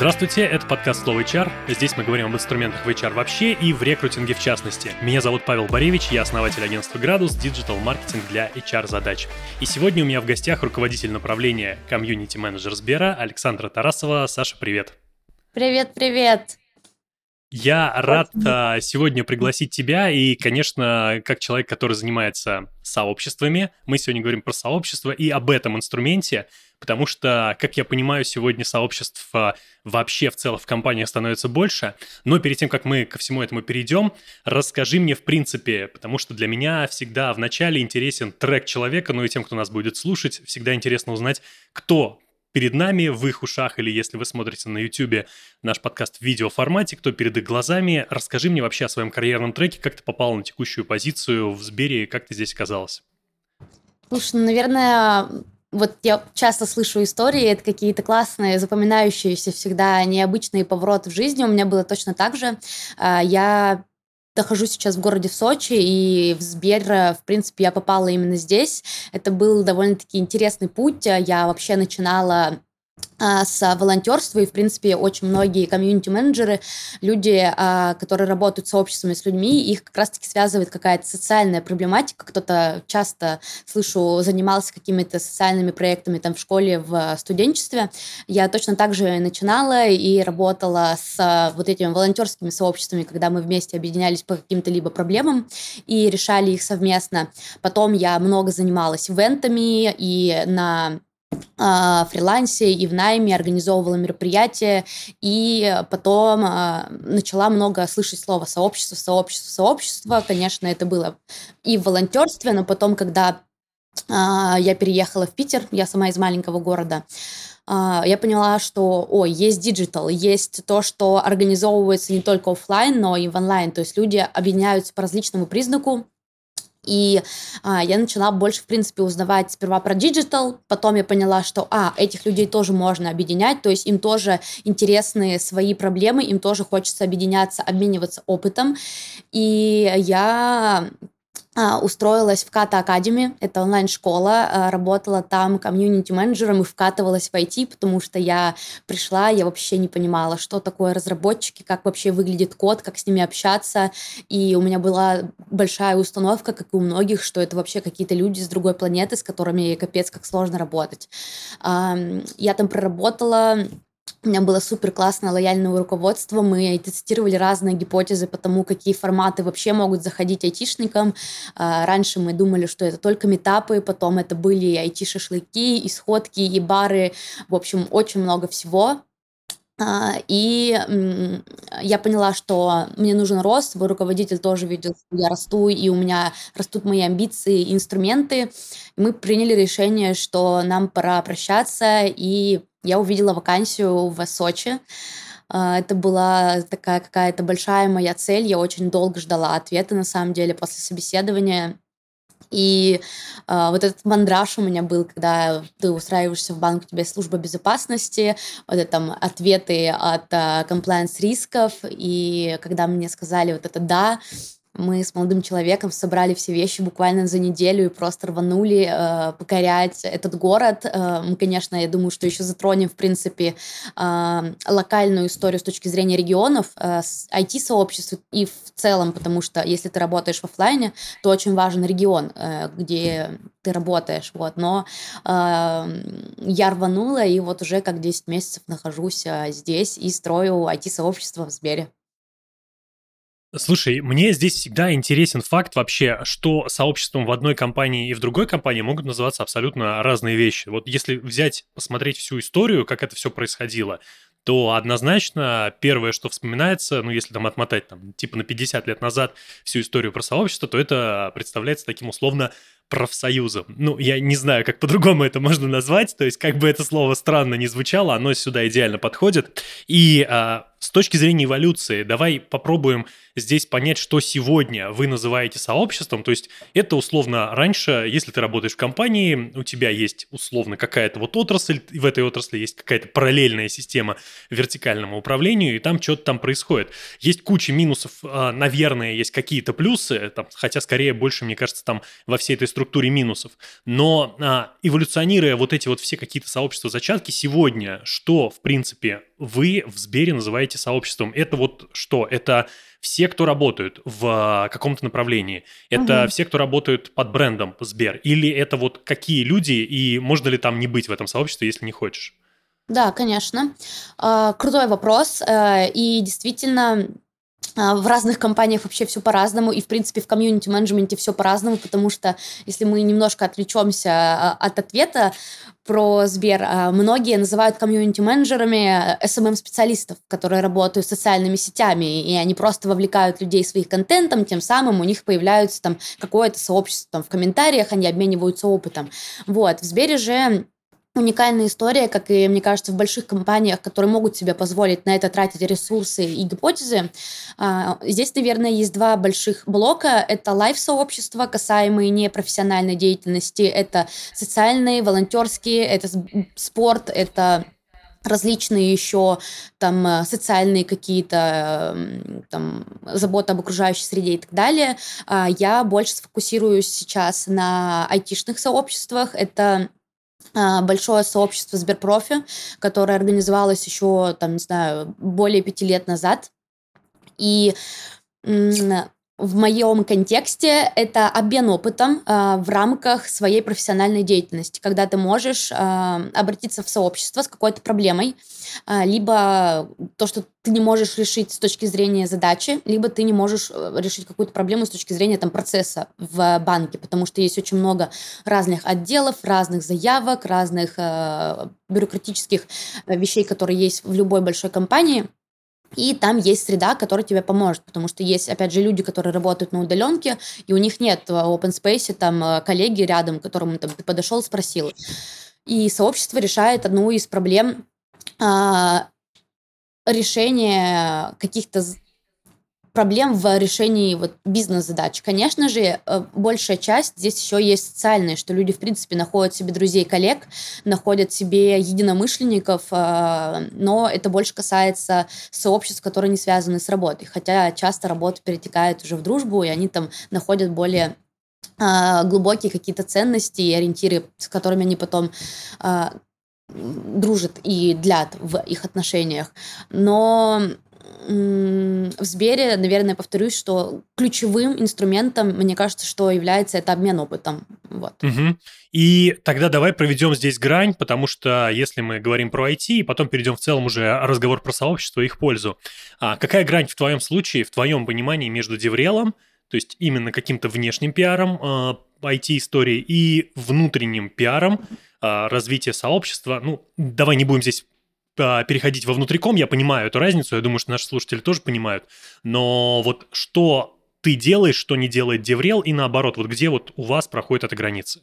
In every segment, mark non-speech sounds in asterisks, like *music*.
Здравствуйте, это подкаст «Слово HR». Здесь мы говорим об инструментах в HR вообще и в рекрутинге в частности. Меня зовут Павел Боревич, я основатель агентства «Градус» Digital маркетинг для HR-задач. И сегодня у меня в гостях руководитель направления комьюнити-менеджер Сбера Александра Тарасова. Саша, привет. Привет-привет. Я рад а, сегодня пригласить тебя и, конечно, как человек, который занимается сообществами, мы сегодня говорим про сообщество и об этом инструменте, потому что, как я понимаю, сегодня сообществ а, вообще в целом в компаниях становится больше. Но перед тем, как мы ко всему этому перейдем, расскажи мне в принципе, потому что для меня всегда вначале интересен трек человека, ну и тем, кто нас будет слушать, всегда интересно узнать, кто перед нами, в их ушах, или если вы смотрите на YouTube наш подкаст в видеоформате, кто перед их глазами. Расскажи мне вообще о своем карьерном треке, как ты попал на текущую позицию в Сбере, как ты здесь оказалась? Слушай, ну, наверное, вот я часто слышу истории, это какие-то классные, запоминающиеся всегда необычные повороты в жизни. У меня было точно так же. А, я нахожусь сейчас в городе Сочи, и в Сбер, в принципе, я попала именно здесь. Это был довольно-таки интересный путь. Я вообще начинала с волонтерства, и, в принципе, очень многие комьюнити-менеджеры, люди, а, которые работают с сообществами, с людьми, их как раз-таки связывает какая-то социальная проблематика. Кто-то часто, слышу, занимался какими-то социальными проектами там в школе, в студенчестве. Я точно так же начинала и работала с вот этими волонтерскими сообществами, когда мы вместе объединялись по каким-то либо проблемам и решали их совместно. Потом я много занималась ивентами и на а, фрилансе и в найме, организовывала мероприятия, и потом а, начала много слышать слово сообщество, сообщество, сообщество. Конечно, это было и в волонтерстве, но потом, когда а, я переехала в Питер, я сама из маленького города, я поняла, что, ой, есть digital, есть то, что организовывается не только офлайн, но и в онлайн. То есть люди объединяются по различному признаку, и а, я начала больше, в принципе, узнавать сперва про digital, потом я поняла, что, а, этих людей тоже можно объединять, то есть им тоже интересны свои проблемы, им тоже хочется объединяться, обмениваться опытом. И я устроилась в Ката Академи, это онлайн-школа, а, работала там комьюнити-менеджером и вкатывалась в IT, потому что я пришла, я вообще не понимала, что такое разработчики, как вообще выглядит код, как с ними общаться, и у меня была большая установка, как и у многих, что это вообще какие-то люди с другой планеты, с которыми капец как сложно работать. Я там проработала у меня было супер классное лояльное руководство. Мы тестировали разные гипотезы по тому, какие форматы вообще могут заходить айтишникам. А, раньше мы думали, что это только метапы, потом это были IT-шашлыки, и сходки, и бары. В общем, очень много всего. А, и я поняла, что мне нужен рост, мой руководитель тоже видел, что я расту, и у меня растут мои амбиции, инструменты. Мы приняли решение, что нам пора прощаться, и я увидела вакансию в Сочи. А, это была такая какая-то большая моя цель. Я очень долго ждала ответа, на самом деле, после собеседования. И э, вот этот мандраж у меня был, когда ты устраиваешься в банк, у тебя есть служба безопасности, вот это там ответы от э, compliance рисков, и когда мне сказали вот это «да», мы с молодым человеком собрали все вещи буквально за неделю и просто рванули э, покорять этот город. Э, мы, конечно, я думаю, что еще затронем, в принципе, э, локальную историю с точки зрения регионов, э, IT-сообществ и в целом, потому что если ты работаешь в офлайне, то очень важен регион, э, где ты работаешь. Вот. Но э, я рванула, и вот уже как 10 месяцев нахожусь э, здесь и строю IT-сообщество в Сбере. Слушай, мне здесь всегда интересен факт вообще, что сообществом в одной компании и в другой компании могут называться абсолютно разные вещи. Вот если взять, посмотреть всю историю, как это все происходило, то однозначно первое, что вспоминается, ну, если там отмотать там типа на 50 лет назад всю историю про сообщество, то это представляется таким условно профсоюзом. Ну, я не знаю, как по-другому это можно назвать, то есть как бы это слово странно не звучало, оно сюда идеально подходит. И а, с точки зрения эволюции, давай попробуем здесь понять, что сегодня вы называете сообществом. То есть это условно раньше, если ты работаешь в компании, у тебя есть условно какая-то вот отрасль, и в этой отрасли есть какая-то параллельная система вертикальному управлению, и там что-то там происходит. Есть куча минусов, а, наверное, есть какие-то плюсы, там, хотя скорее больше, мне кажется, там во всей этой структуре минусов. Но а, эволюционируя вот эти вот все какие-то сообщества зачатки сегодня, что, в принципе, вы в Сбере называете сообществом. Это вот что? Это все, кто работают в каком-то направлении. Это угу. все, кто работают под брендом Сбер. Или это вот какие люди, и можно ли там не быть в этом сообществе, если не хочешь? Да, конечно. А, крутой вопрос. Э, и действительно, а, в разных компаниях вообще все по-разному, и, в принципе, в комьюнити-менеджменте все по-разному, потому что, если мы немножко отвлечемся а, от ответа про Сбер, а, многие называют комьюнити-менеджерами SMM-специалистов, которые работают с социальными сетями, и они просто вовлекают людей своих контентом, тем самым у них появляется там какое-то сообщество там, в комментариях, они обмениваются опытом. Вот. В Сбере же уникальная история, как и, мне кажется, в больших компаниях, которые могут себе позволить на это тратить ресурсы и гипотезы. А, здесь, наверное, есть два больших блока. Это лайф-сообщества, касаемые непрофессиональной деятельности, это социальные, волонтерские, это спорт, это различные еще там э, социальные какие-то там заботы об окружающей среде и так далее. А, я больше сфокусируюсь сейчас на айтишных сообществах. Это большое сообщество Сберпрофи, которое организовалось еще, там, не знаю, более пяти лет назад. И в моем контексте это обмен опытом э, в рамках своей профессиональной деятельности, когда ты можешь э, обратиться в сообщество с какой-то проблемой, э, либо то, что ты не можешь решить с точки зрения задачи, либо ты не можешь решить какую-то проблему с точки зрения там, процесса в банке, потому что есть очень много разных отделов, разных заявок, разных э, бюрократических вещей, которые есть в любой большой компании – и там есть среда, которая тебе поможет, потому что есть, опять же, люди, которые работают на удаленке, и у них нет в open space там э, коллеги рядом, к которому там, ты подошел, спросил. И сообщество решает одну из проблем а, решения каких-то проблем в решении вот бизнес-задач. Конечно же, э, большая часть здесь еще есть социальная, что люди, в принципе, находят себе друзей, коллег, находят себе единомышленников, э, но это больше касается сообществ, которые не связаны с работой. Хотя часто работа перетекает уже в дружбу, и они там находят более э, глубокие какие-то ценности и ориентиры, с которыми они потом дружат и длят в их отношениях. Но в Сбере, наверное, повторюсь, что ключевым инструментом, мне кажется, что является это обмен опытом. Вот. Угу. И тогда давай проведем здесь грань, потому что если мы говорим про IT, и потом перейдем в целом уже разговор про сообщество и их пользу. А какая грань в твоем случае, в твоем понимании между деврелом, то есть именно каким-то внешним пиаром IT-истории и внутренним пиаром э, развития сообщества? Ну, давай не будем здесь а, переходить во внутриком, я понимаю эту разницу, я думаю, что наши слушатели тоже понимают, но вот что ты делаешь, что не делает Деврел, и наоборот, вот где вот у вас проходит эта граница?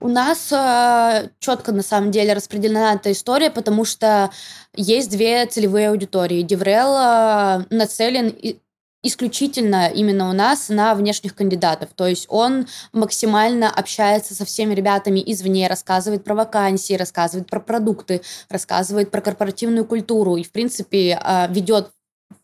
У нас э, четко на самом деле распределена эта история, потому что есть две целевые аудитории. Деврел э, нацелен исключительно именно у нас на внешних кандидатов. То есть он максимально общается со всеми ребятами извне, рассказывает про вакансии, рассказывает про продукты, рассказывает про корпоративную культуру и, в принципе, а, ведет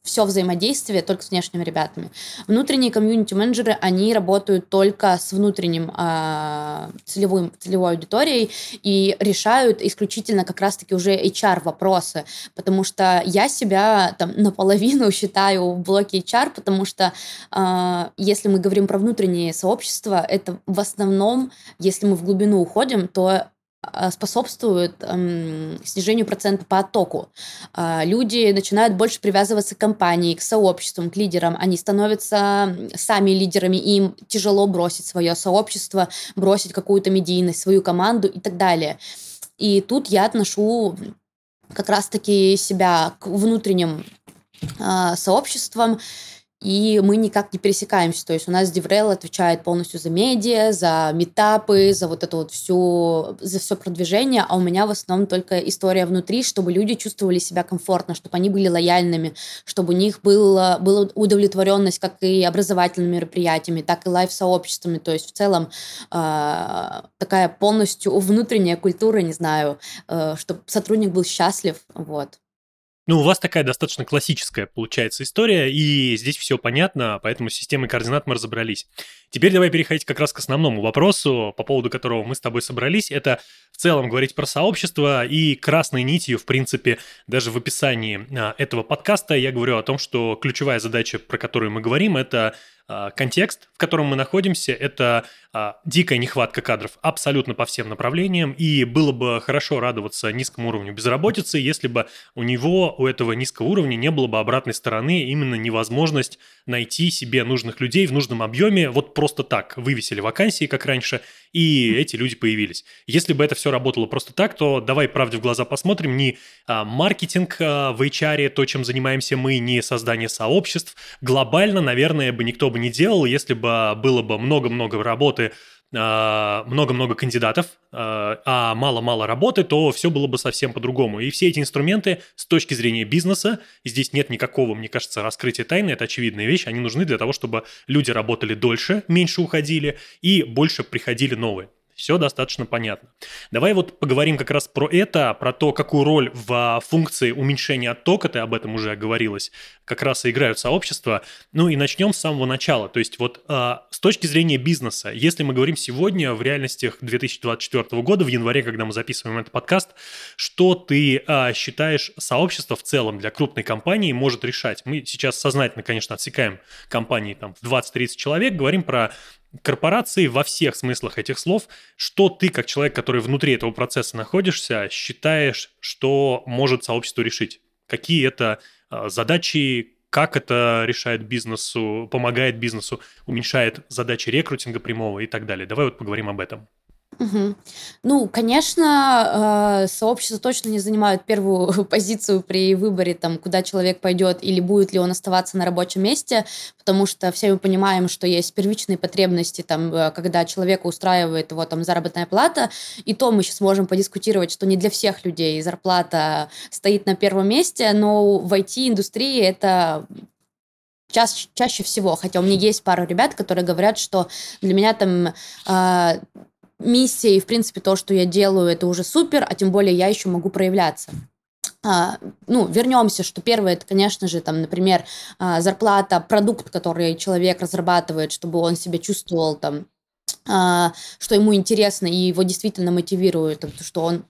все взаимодействие только с внешними ребятами. Внутренние комьюнити-менеджеры, они работают только с внутренним э, целевым, целевой аудиторией и решают исключительно как раз-таки уже HR-вопросы, потому что я себя там наполовину *laughs* считаю в блоке HR, потому что э, если мы говорим про внутреннее сообщество, это в основном, если мы в глубину уходим, то способствует эм, снижению процента по оттоку. Э, люди начинают больше привязываться к компании, к сообществам, к лидерам. Они становятся сами лидерами, им тяжело бросить свое сообщество, бросить какую-то медийность, свою команду и так далее. И тут я отношу как раз-таки себя к внутренним э, сообществам, и мы никак не пересекаемся. То есть у нас Деврел отвечает полностью за медиа, за метапы, за вот это вот всю, за все продвижение, а у меня в основном только история внутри, чтобы люди чувствовали себя комфортно, чтобы они были лояльными, чтобы у них было, была удовлетворенность как и образовательными мероприятиями, так и лайв-сообществами. То есть в целом э, такая полностью внутренняя культура, не знаю, э, чтобы сотрудник был счастлив. Вот. Ну, у вас такая достаточно классическая получается история, и здесь все понятно, поэтому с системой координат мы разобрались. Теперь давай переходить как раз к основному вопросу, по поводу которого мы с тобой собрались. Это в целом говорить про сообщество, и красной нитью, в принципе, даже в описании а, этого подкаста я говорю о том, что ключевая задача, про которую мы говорим, это а, контекст, в котором мы находимся, это дикая нехватка кадров абсолютно по всем направлениям, и было бы хорошо радоваться низкому уровню безработицы, если бы у него, у этого низкого уровня не было бы обратной стороны, именно невозможность найти себе нужных людей в нужном объеме, вот просто так, вывесили вакансии, как раньше, и эти люди появились. Если бы это все работало просто так, то давай правде в глаза посмотрим, не а, маркетинг а, в HR, то, чем занимаемся мы, не создание сообществ, глобально, наверное, бы никто бы не делал, если бы было бы много-много работы а, много-много кандидатов, а, а мало-мало работы, то все было бы совсем по-другому. И все эти инструменты с точки зрения бизнеса, здесь нет никакого, мне кажется, раскрытия тайны, это очевидная вещь, они нужны для того, чтобы люди работали дольше, меньше уходили и больше приходили новые. Все достаточно понятно. Давай вот поговорим как раз про это, про то, какую роль в функции уменьшения оттока, ты об этом уже говорилось, как раз и играют сообщества. Ну и начнем с самого начала. То есть вот э, с точки зрения бизнеса, если мы говорим сегодня в реальностях 2024 года, в январе, когда мы записываем этот подкаст, что ты э, считаешь сообщество в целом для крупной компании может решать? Мы сейчас сознательно, конечно, отсекаем компании там в 20-30 человек, говорим про корпорации во всех смыслах этих слов, что ты, как человек, который внутри этого процесса находишься, считаешь, что может сообщество решить? Какие это а, задачи, как это решает бизнесу, помогает бизнесу, уменьшает задачи рекрутинга прямого и так далее. Давай вот поговорим об этом. Мгм. Ну, конечно, э, сообщества точно не занимают первую *laughs* позицию при выборе, там, куда человек пойдет или будет ли он оставаться на рабочем месте, потому что все мы понимаем, что есть первичные потребности, там, э, когда человека устраивает его там заработная плата, и то мы сейчас можем подискутировать, что не для всех людей зарплата стоит на первом месте, но в IT-индустрии это чаще, чаще всего, хотя у меня есть пару ребят, которые говорят, что для меня там э, миссия и, в принципе, то, что я делаю, это уже супер, а тем более я еще могу проявляться. А, ну, вернемся, что первое, это, конечно же, там, например, а, зарплата, продукт, который человек разрабатывает, чтобы он себя чувствовал там, а, что ему интересно и его действительно мотивирует, что он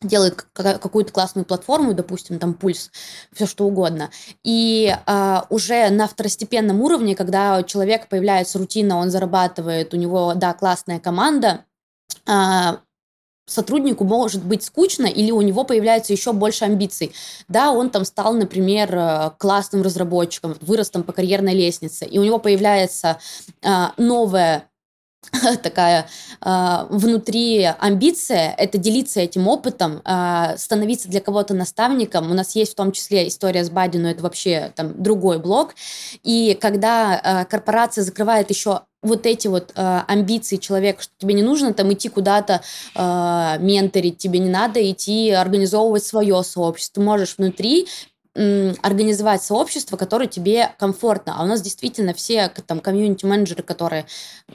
делает какую-то классную платформу, допустим, там пульс, все что угодно. И э, уже на второстепенном уровне, когда у человека появляется рутина, он зарабатывает, у него, да, классная команда, сотруднику может быть скучно или у него появляется еще больше амбиций. Да, он там стал, например, э, классным разработчиком, вырос там по карьерной лестнице, и у него появляется а, новая *laughs* такая э, внутри амбиция, это делиться этим опытом, становиться для кого-то наставником. У нас есть в том числе история с Бади, но это вообще там другой блок. И когда корпорация закрывает еще вот эти вот э, амбиции человека, что тебе не нужно там идти куда-то э, менторить, тебе не надо идти организовывать свое сообщество. Ты можешь внутри организовать сообщество, которое тебе комфортно. А у нас действительно все там комьюнити-менеджеры, которые,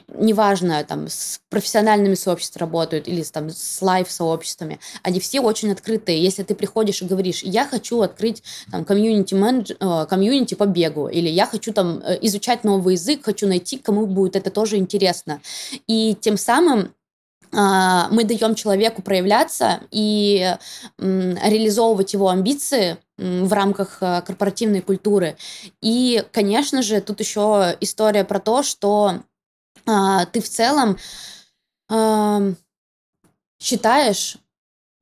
неважно, там с профессиональными сообществами работают или там с лайв-сообществами, они все очень открытые. Если ты приходишь и говоришь, я хочу открыть там комьюнити, менедж... Э, комьюнити по бегу, или я хочу там э, изучать новый язык, хочу найти, кому будет это тоже интересно. И тем самым а, мы даем человеку проявляться и реализовывать его амбиции в рамках э, корпоративной культуры. И, конечно же, тут еще история про то, что а, ты в целом считаешь,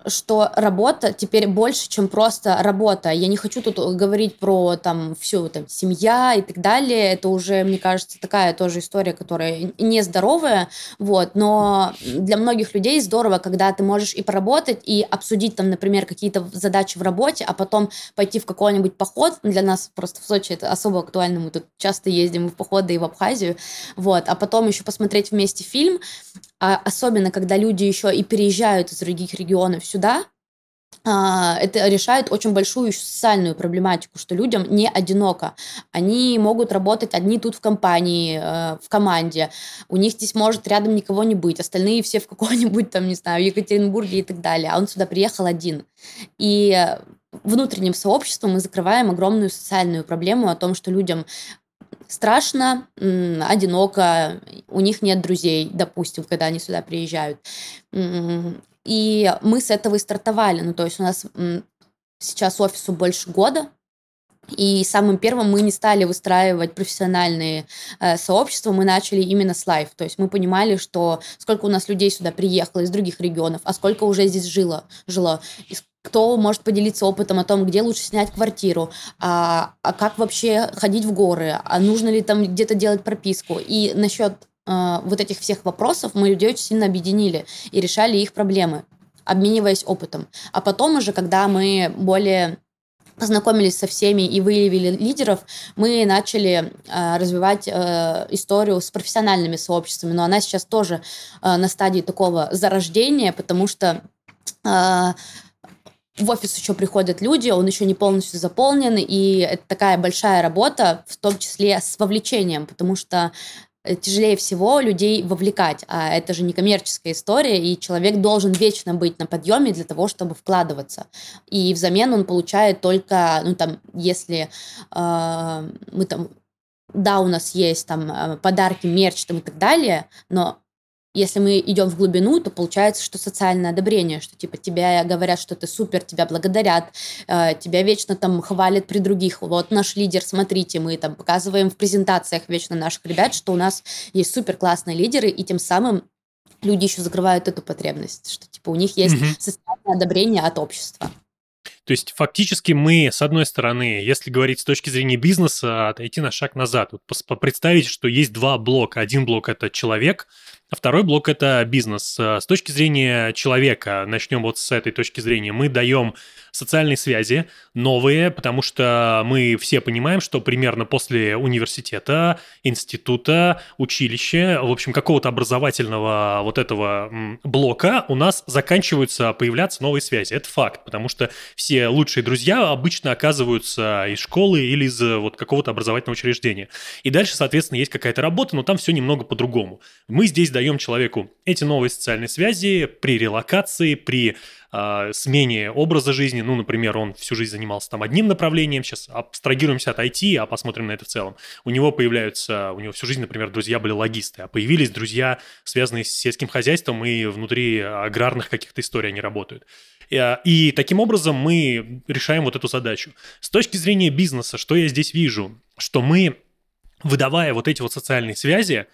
что работа теперь больше, чем просто работа. Я не хочу тут говорить про там всю там семья и так далее. Это уже, мне кажется, такая тоже история, которая нездоровая. Вот. Но для многих людей здорово, когда ты можешь и поработать, и обсудить там, например, какие-то задачи в работе, а потом пойти в какой-нибудь поход. Для нас просто в Сочи это особо актуально. Мы тут часто ездим в походы и в Абхазию. Вот. А потом еще посмотреть вместе фильм. А особенно, когда люди еще и переезжают из других регионов сюда, а, это решает очень большую социальную проблематику, что людям не одиноко. Они могут работать одни тут в компании, э, в команде. У них здесь может рядом никого не быть. Остальные все в каком-нибудь там, не знаю, Екатеринбурге и так далее. А он сюда приехал один. И внутренним сообществом мы закрываем огромную социальную проблему о том, что людям страшно, одиноко, у них нет друзей, допустим, когда они сюда приезжают. И мы с этого и стартовали. Ну, то есть у нас сейчас офису больше года, и самым первым мы не стали выстраивать профессиональные э, сообщества, мы начали именно с life. То есть мы понимали, что сколько у нас людей сюда приехало из других регионов, а сколько уже здесь жило, жило и кто может поделиться опытом о том, где лучше снять квартиру, а, а как вообще ходить в горы, а нужно ли там где-то делать прописку. И насчет э, вот этих всех вопросов мы людей очень сильно объединили и решали их проблемы, обмениваясь опытом. А потом уже, когда мы более познакомились со всеми и выявили лидеров, мы начали э, развивать э, историю с профессиональными сообществами. Но она сейчас тоже э, на стадии такого зарождения, потому что э, в офис еще приходят люди, он еще не полностью заполнен, и это такая большая работа, в том числе с вовлечением, потому что э, тяжелее всего людей вовлекать, а это же не коммерческая история, и человек должен вечно быть на подъеме для того, чтобы вкладываться. И взамен он получает только, ну там, если э, мы там да, у нас есть там э, подарки, мерч там и так далее, но если мы идем в глубину, то получается, что социальное одобрение, что типа тебя говорят, что ты супер, тебя благодарят, э, тебя вечно там хвалят при других. Вот наш лидер, смотрите, мы там показываем в презентациях вечно наших ребят, что у нас есть супер классные лидеры, и тем самым люди еще закрывают эту потребность, что типа у них есть угу. социальное одобрение от общества. То есть фактически мы, с одной стороны, если говорить с точки зрения бизнеса, отойти на шаг назад. Вот представить, что есть два блока. Один блок – это человек, а второй блок – это бизнес. С точки зрения человека, начнем вот с этой точки зрения, мы даем социальные связи новые, потому что мы все понимаем, что примерно после университета, института, училища, в общем, какого-то образовательного вот этого блока у нас заканчиваются появляться новые связи. Это факт, потому что все лучшие друзья обычно оказываются из школы или из вот какого-то образовательного учреждения. И дальше, соответственно, есть какая-то работа, но там все немного по-другому. Мы здесь даем человеку эти новые социальные связи при релокации, при э, смене образа жизни. Ну, например, он всю жизнь занимался там одним направлением, сейчас абстрагируемся от IT, а посмотрим на это в целом. У него появляются, у него всю жизнь, например, друзья были логисты, а появились друзья, связанные с сельским хозяйством и внутри аграрных каких-то историй они работают. И, а, и таким образом мы решаем вот эту задачу. С точки зрения бизнеса, что я здесь вижу? Что мы, выдавая вот эти вот социальные связи,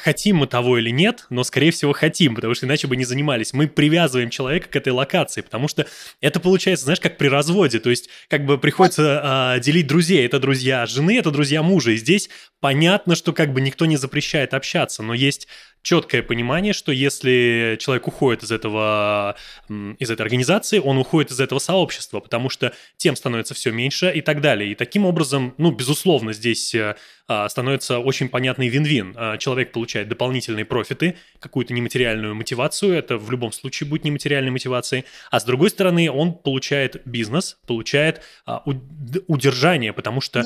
хотим мы того или нет, но, скорее всего, хотим, потому что иначе бы не занимались. Мы привязываем человека к этой локации, потому что это получается, знаешь, как при разводе, то есть как бы приходится а, делить друзей. Это друзья жены, это друзья мужа, и здесь понятно, что как бы никто не запрещает общаться, но есть четкое понимание, что если человек уходит из этого, из этой организации, он уходит из этого сообщества, потому что тем становится все меньше и так далее. И таким образом, ну, безусловно, здесь э, а, становится очень понятный вин-вин. А, человек получает дополнительные профиты, какую-то нематериальную мотивацию, это в любом случае будет нематериальной мотивацией, а с другой стороны он получает бизнес, получает а, удержание, потому что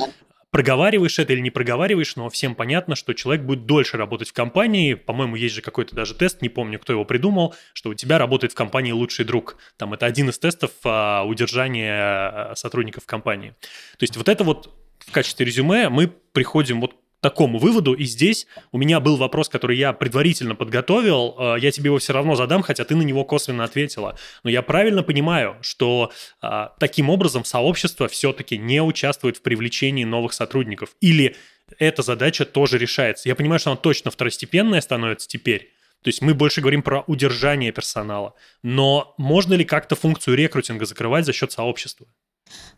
проговариваешь это или не проговариваешь, но всем понятно, что человек будет дольше работать в компании. По-моему, есть же какой-то даже тест, не помню, кто его придумал, что у тебя работает в компании лучший друг. Там это один из тестов а, удержания а, сотрудников компании. То есть вот это вот в качестве резюме мы приходим вот такому выводу. И здесь у меня был вопрос, который я предварительно подготовил. Э, я тебе его все равно задам, хотя ты на него косвенно ответила. Но я правильно понимаю, что э, таким образом сообщество все-таки не участвует в привлечении новых сотрудников. Или эта задача тоже решается. Я понимаю, что она точно второстепенная становится теперь. То есть мы больше говорим про удержание персонала. Но можно ли как-то функцию рекрутинга закрывать за счет сообщества?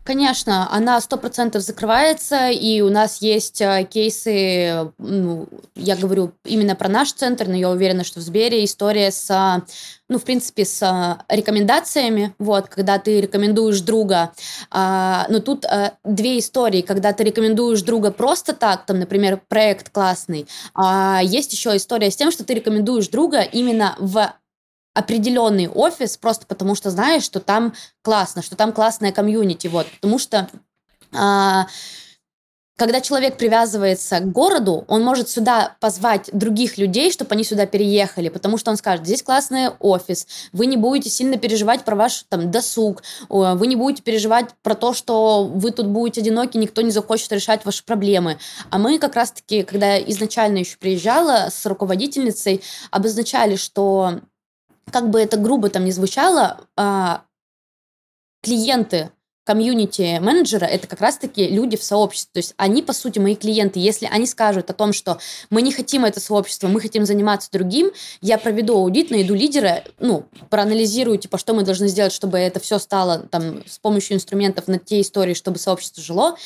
Конечно, она сто процентов закрывается, и у нас есть э, кейсы, ну, я говорю именно про наш центр, но я уверена, что в Сбере история с, ну, в принципе, с э, рекомендациями, вот, когда ты рекомендуешь друга, но тут две истории, когда ты рекомендуешь друга просто так, там, например, проект классный, а есть еще история с тем, что ты рекомендуешь друга именно в определенный офис просто потому что знаешь, что там классно, что там классная комьюнити, вот, потому что а, когда человек привязывается к городу, он может сюда позвать других людей, чтобы они сюда переехали, потому что он скажет, здесь классный офис, вы не будете сильно переживать про ваш там досуг, вы не будете переживать про то, что вы тут будете одиноки, никто не захочет решать ваши проблемы. А мы как раз-таки, когда изначально еще приезжала с руководительницей, обозначали, что как бы это грубо там не звучало, а, клиенты комьюнити-менеджера — это как раз-таки люди в сообществе. То есть они, по сути, мои клиенты. Если они скажут о том, что мы не хотим это сообщество, мы хотим заниматься другим, я проведу аудит, найду лидера, ну, проанализирую, типа, что мы должны сделать, чтобы это все стало там с помощью инструментов на те истории, чтобы сообщество жило,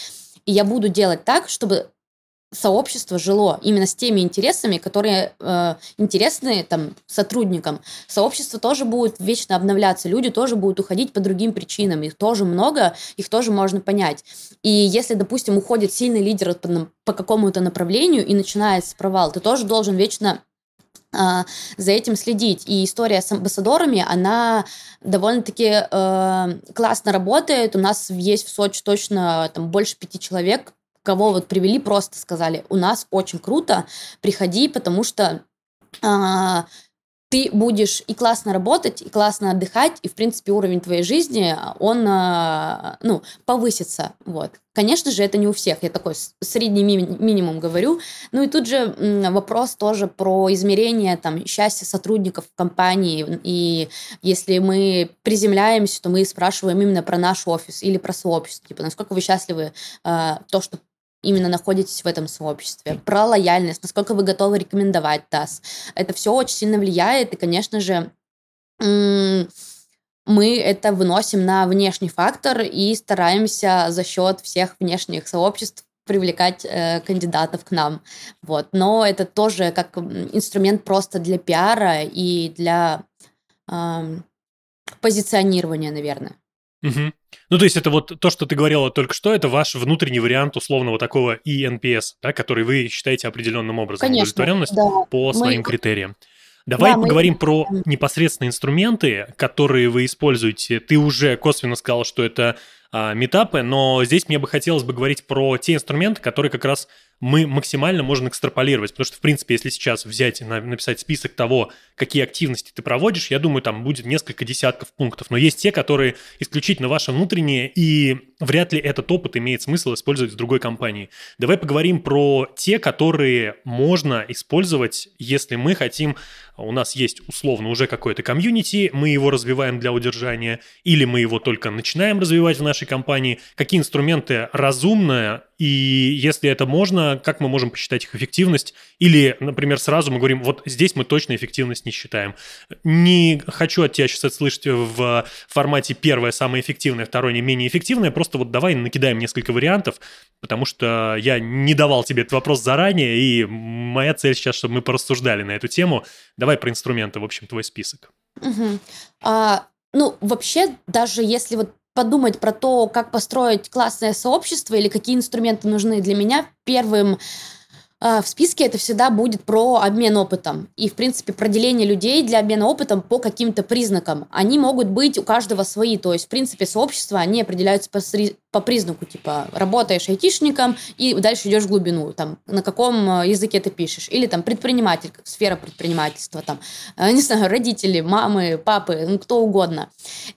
и я буду делать так, чтобы сообщество жило именно с теми интересами, которые э, интересны там сотрудникам. Сообщество тоже будет вечно обновляться, люди тоже будут уходить по другим причинам, их тоже много, их тоже можно понять. И если, допустим, уходит сильный лидер по, по какому-то направлению и начинается провал, ты тоже должен вечно э, за этим следить. И история с амбассадорами, она довольно-таки э, классно работает. У нас есть в Сочи точно там больше пяти человек, кого вот привели, просто сказали, у нас очень круто, приходи, потому что а, ты будешь и классно работать, и классно отдыхать, и, в принципе, уровень твоей жизни, он, а, ну, повысится, вот. Конечно же, это не у всех, я такой средний ми- минимум говорю. Ну и тут же вопрос тоже про измерение там счастья сотрудников компании, и если мы приземляемся, то мы спрашиваем именно про наш офис или про сообщество, типа, насколько вы счастливы, э, то, что именно находитесь в этом сообществе, про лояльность, насколько вы готовы рекомендовать ТАСС. Это все очень сильно влияет, и, конечно же, мы это выносим на внешний фактор и стараемся за счет всех внешних сообществ привлекать э, кандидатов к нам. Вот. Но это тоже как инструмент просто для пиара и для э, позиционирования, наверное. Угу. Ну, то есть это вот то, что ты говорила только что, это ваш внутренний вариант условного такого ENPS, да, который вы считаете определенным образом Конечно, удовлетворенность да. по своим Мы... критериям. Давай да, поговорим мы... про непосредственно инструменты, которые вы используете. Ты уже косвенно сказал, что это а, метапы, но здесь мне бы хотелось бы говорить про те инструменты, которые как раз мы максимально можем экстраполировать. Потому что, в принципе, если сейчас взять и написать список того, какие активности ты проводишь, я думаю, там будет несколько десятков пунктов. Но есть те, которые исключительно ваши внутренние, и вряд ли этот опыт имеет смысл использовать в другой компании. Давай поговорим про те, которые можно использовать, если мы хотим у нас есть условно уже какое-то комьюнити, мы его развиваем для удержания, или мы его только начинаем развивать в нашей компании, какие инструменты разумно и если это можно, как мы можем посчитать их эффективность? Или, например, сразу мы говорим, вот здесь мы точно эффективность не считаем. Не хочу от тебя сейчас это слышать в формате первое самое эффективное, второе не менее эффективное, просто вот давай накидаем несколько вариантов, потому что я не давал тебе этот вопрос заранее, и моя цель сейчас, чтобы мы порассуждали на эту тему. Давай про инструменты, в общем, твой список. Угу. А, ну, вообще, даже если вот подумать про то, как построить классное сообщество или какие инструменты нужны для меня, первым в списке это всегда будет про обмен опытом. И, в принципе, про деление людей для обмена опытом по каким-то признакам. Они могут быть у каждого свои. То есть, в принципе, сообщества, они определяются по, по признаку. Типа, работаешь айтишником и дальше идешь в глубину. Там, на каком а, языке ты пишешь. Или там предприниматель, сфера предпринимательства. Там, а, *laughs* не знаю, родители, мамы, папы, ну, кто угодно.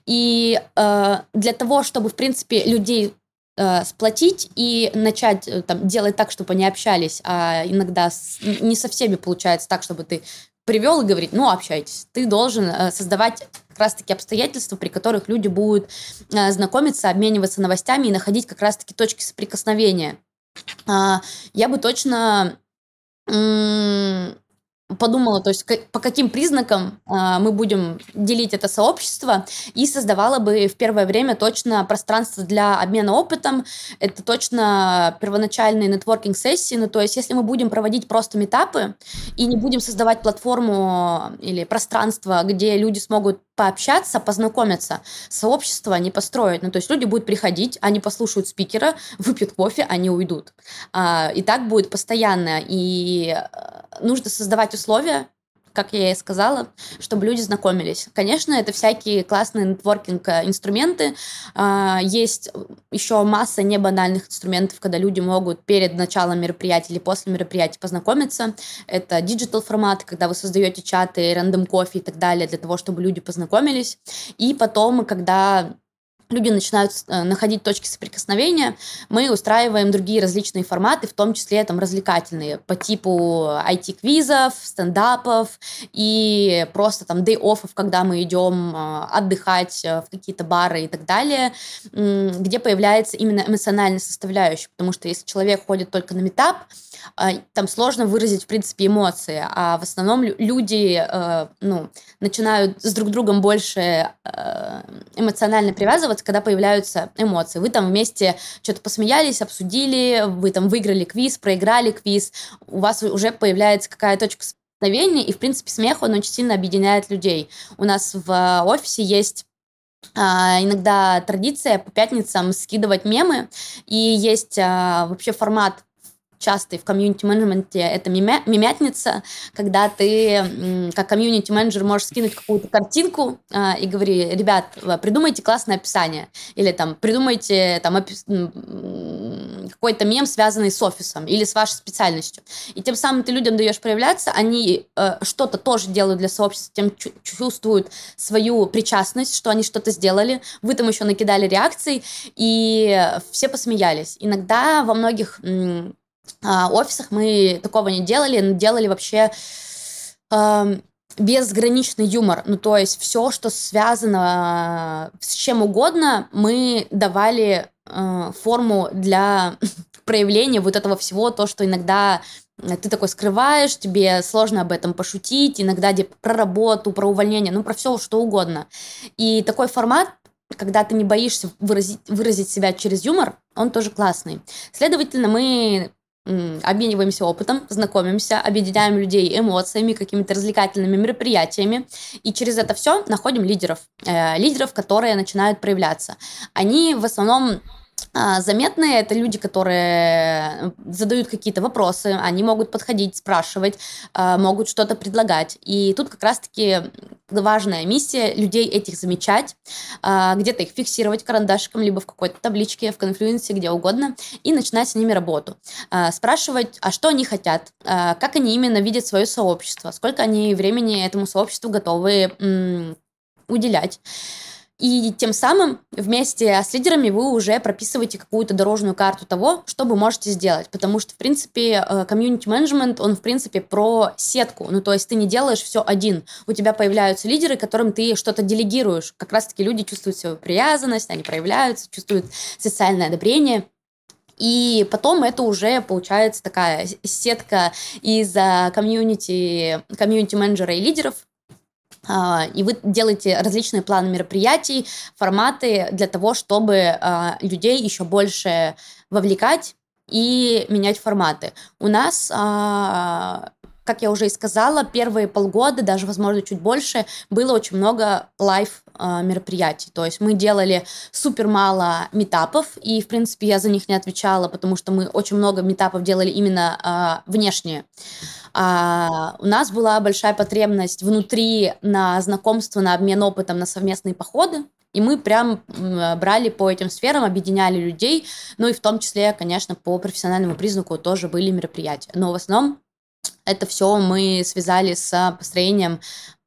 И э, для того, чтобы, в принципе, людей э, сплотить и начать э, там, делать так, чтобы они общались, а иногда с, не со всеми получается так, чтобы ты привел и говорить, ну, общайтесь. Ты должен э, создавать как раз-таки обстоятельства, при которых люди будут знакомиться, обмениваться новостями и находить как раз-таки точки соприкосновения. Э, я бы точно подумала, то есть по каким признакам э, мы будем делить это сообщество, и создавала бы в первое время точно пространство для обмена опытом. Это точно первоначальные нетворкинг-сессии. Ну, то есть если мы будем проводить просто метапы и не будем создавать платформу или пространство, где люди смогут пообщаться, познакомиться, сообщество не построить. Ну, то есть люди будут приходить, они послушают спикера, *laughs* выпьют кофе, они уйдут. А, и так будет постоянно. И э, нужно создавать условия, как я и сказала, чтобы люди знакомились. Конечно, это всякие классные нетворкинг-инструменты. А, есть еще масса небанальных инструментов, когда люди могут перед началом мероприятия или после мероприятия познакомиться. Это digital формат, когда вы создаете чаты, random coffee и так далее для того, чтобы люди познакомились. И потом, когда люди начинают э, находить точки соприкосновения, мы устраиваем другие различные форматы, в том числе там развлекательные, по типу IT-квизов, стендапов и просто там day-оффов, когда мы идем э, отдыхать э, в какие-то бары и так далее, где появляется именно эмоциональная составляющая, потому что если человек ходит только на метап, там сложно выразить, в принципе, эмоции, а в основном люди ну, начинают с друг другом больше эмоционально привязываться, когда появляются эмоции. Вы там вместе что-то посмеялись, обсудили, вы там выиграли квиз, проиграли квиз, у вас уже появляется какая-то точка соприкосновения, и, в принципе, смех, он очень сильно объединяет людей. У нас в офисе есть а, иногда традиция по пятницам скидывать мемы, и есть а, вообще формат частый в комьюнити-менеджменте это мимятница, когда ты как комьюнити-менеджер можешь скинуть какую-то картинку э, и говори, ребят, придумайте классное описание. Или там придумайте там, какой-то мем, связанный с офисом или с вашей специальностью. И тем самым ты людям даешь проявляться, они э, что-то тоже делают для сообщества, тем чувствуют свою причастность, что они что-то сделали. Вы там еще накидали реакций, и все посмеялись. Иногда во многих а, офисах мы такого не делали, делали вообще э, безграничный юмор. Ну, то есть все, что связано с чем угодно, мы давали э, форму для *laughs* проявления вот этого всего, то, что иногда ты такой скрываешь, тебе сложно об этом пошутить, иногда про работу, про увольнение, ну, про все, что угодно. И такой формат, когда ты не боишься выразить, выразить себя через юмор, он тоже классный. Следовательно, мы обмениваемся опытом, знакомимся, объединяем людей эмоциями, какими-то развлекательными мероприятиями, и через это все находим лидеров, э, лидеров, которые начинают проявляться. Они в основном заметные это люди, которые задают какие-то вопросы, они могут подходить, спрашивать, а, могут что-то предлагать. И тут как раз-таки важная миссия людей этих замечать, а, где-то их фиксировать карандашиком, либо в какой-то табличке, в конфлюенсе, где угодно, и начинать с ними работу. Спрашивать, а что они хотят, как они именно видят свое сообщество, сколько они времени этому сообществу готовы уделять. И тем самым вместе с лидерами вы уже прописываете какую-то дорожную карту того, что вы можете сделать. Потому что, в принципе, комьюнити-менеджмент, он, в принципе, про сетку. Ну, то есть ты не делаешь все один. У тебя появляются лидеры, которым ты что-то делегируешь. Как раз-таки люди чувствуют свою привязанность, они проявляются, чувствуют социальное одобрение. И потом это уже получается такая сетка из комьюнити, комьюнити-менеджера и лидеров, и вы делаете различные планы мероприятий, форматы для того, чтобы а, людей еще больше вовлекать и менять форматы. У нас а, как я уже и сказала, первые полгода, даже, возможно, чуть больше, было очень много life мероприятий. То есть мы делали супер мало метапов, и, в принципе, я за них не отвечала, потому что мы очень много метапов делали именно э, внешние. А, у нас была большая потребность внутри на знакомство, на обмен опытом, на совместные походы. И мы прям брали по этим сферам, объединяли людей, ну и в том числе, конечно, по профессиональному признаку тоже были мероприятия. Но в основном это все мы связали с построением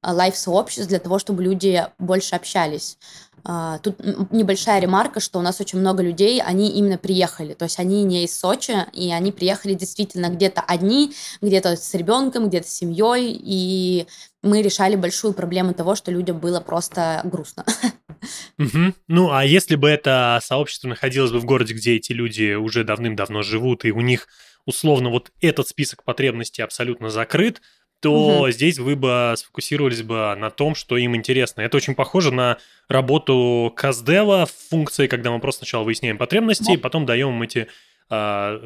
лайв-сообществ для того, чтобы люди больше общались. А, тут небольшая ремарка, что у нас очень много людей, они именно приехали, то есть они не из Сочи, и они приехали действительно где-то одни, где-то с ребенком, где-то с семьей, и мы решали большую проблему того, что людям было просто грустно. Угу. Ну, а если бы это сообщество находилось бы в городе, где эти люди уже давным-давно живут, и у них условно вот этот список потребностей абсолютно закрыт, то угу. здесь вы бы сфокусировались бы на том, что им интересно. Это очень похоже на работу каздева в функции, когда мы просто сначала выясняем потребности, и потом даем им эти а,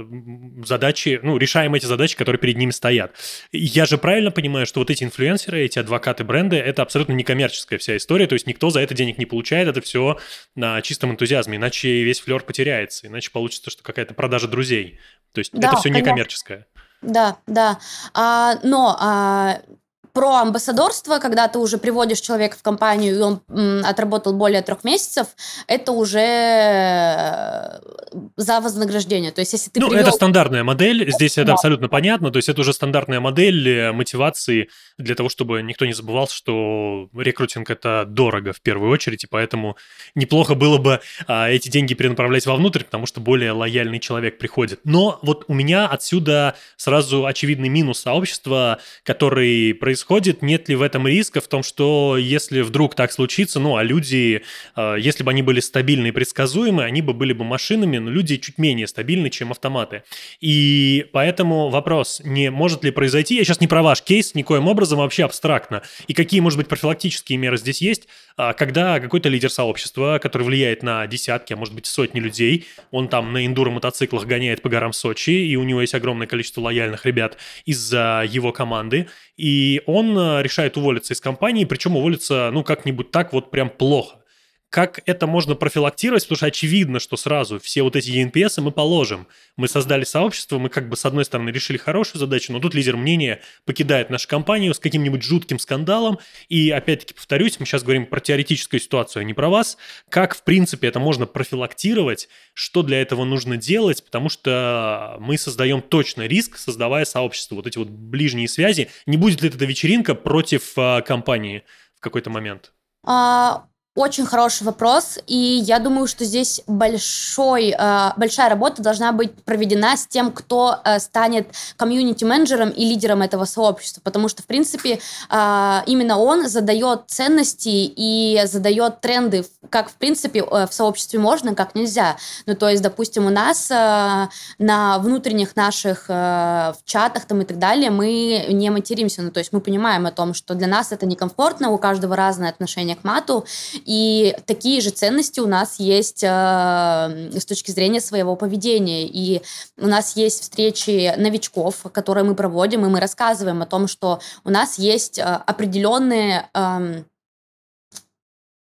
задачи, ну, решаем эти задачи, которые перед ними стоят. Я же правильно понимаю, что вот эти инфлюенсеры, эти адвокаты бренда, это абсолютно некоммерческая вся история, то есть никто за это денег не получает, это все на чистом энтузиазме, иначе весь флер потеряется, иначе получится, что какая-то продажа друзей. То есть да, это все некоммерческое. Да, да. А, но а, про амбассадорство, когда ты уже приводишь человека в компанию, и он м, отработал более трех месяцев, это уже э, за вознаграждение. То есть, если ты Ну, привел... это стандартная модель, здесь это абсолютно понятно, то есть это уже стандартная модель э, мотивации для того, чтобы никто не забывал, что рекрутинг это дорого в первую очередь, и поэтому неплохо было бы а, эти деньги перенаправлять вовнутрь, потому что более лояльный человек приходит. Но вот у меня отсюда сразу очевидный минус сообщества, который происходит. Нет ли в этом риска в том, что если вдруг так случится, ну, а люди, а, если бы они были стабильны и предсказуемы, они бы были бы машинами, но люди чуть менее стабильны, чем автоматы. И поэтому вопрос, не может ли произойти, я сейчас не про ваш кейс, никоим образом, вообще абстрактно, и какие, может быть, профилактические меры здесь есть, когда какой-то лидер сообщества, который влияет на десятки, а может быть сотни людей, он там на эндуро-мотоциклах гоняет по горам Сочи, и у него есть огромное количество лояльных ребят из-за его команды, и он а, решает уволиться из компании, причем уволиться, ну, как-нибудь так вот прям плохо как это можно профилактировать, потому что очевидно, что сразу все вот эти ENPS мы положим. Мы создали сообщество, мы как бы с одной стороны решили хорошую задачу, но тут лидер мнения покидает нашу компанию с каким-нибудь жутким скандалом. И опять-таки повторюсь, мы сейчас говорим про теоретическую ситуацию, а не про вас. Как, в принципе, это можно профилактировать, что для этого нужно делать, потому что мы создаем точно риск, создавая сообщество, вот эти вот ближние связи. Не будет ли это вечеринка против а, компании в какой-то момент? А, очень хороший вопрос, и я думаю, что здесь большой, э, большая работа должна быть проведена с тем, кто э, станет комьюнити-менеджером и лидером этого сообщества, потому что, в принципе, э, именно он задает ценности и задает тренды, как, в принципе, в сообществе можно, как нельзя. Ну, то есть, допустим, у нас на внутренних наших в чатах там и так далее мы не материмся, ну, то есть мы понимаем о том, что для нас это некомфортно, у каждого разное отношение к мату, и такие же ценности у нас есть э, с точки зрения своего поведения. И у нас есть встречи новичков, которые мы проводим, и мы рассказываем о том, что у нас есть э, определенные... Э,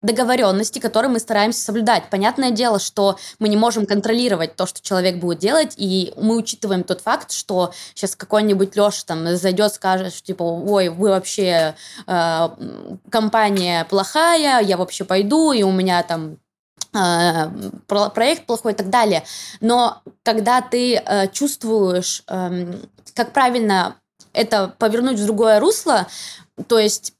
договоренности, которые мы стараемся соблюдать. Понятное дело, что мы не можем контролировать то, что человек будет делать, и мы учитываем тот факт, что сейчас какой-нибудь Леша там зайдет, скажет, что типа, ой, вы вообще э, компания плохая, я вообще пойду, и у меня там э, проект плохой и так далее. Но когда ты э, чувствуешь, э, как правильно это повернуть в другое русло, то есть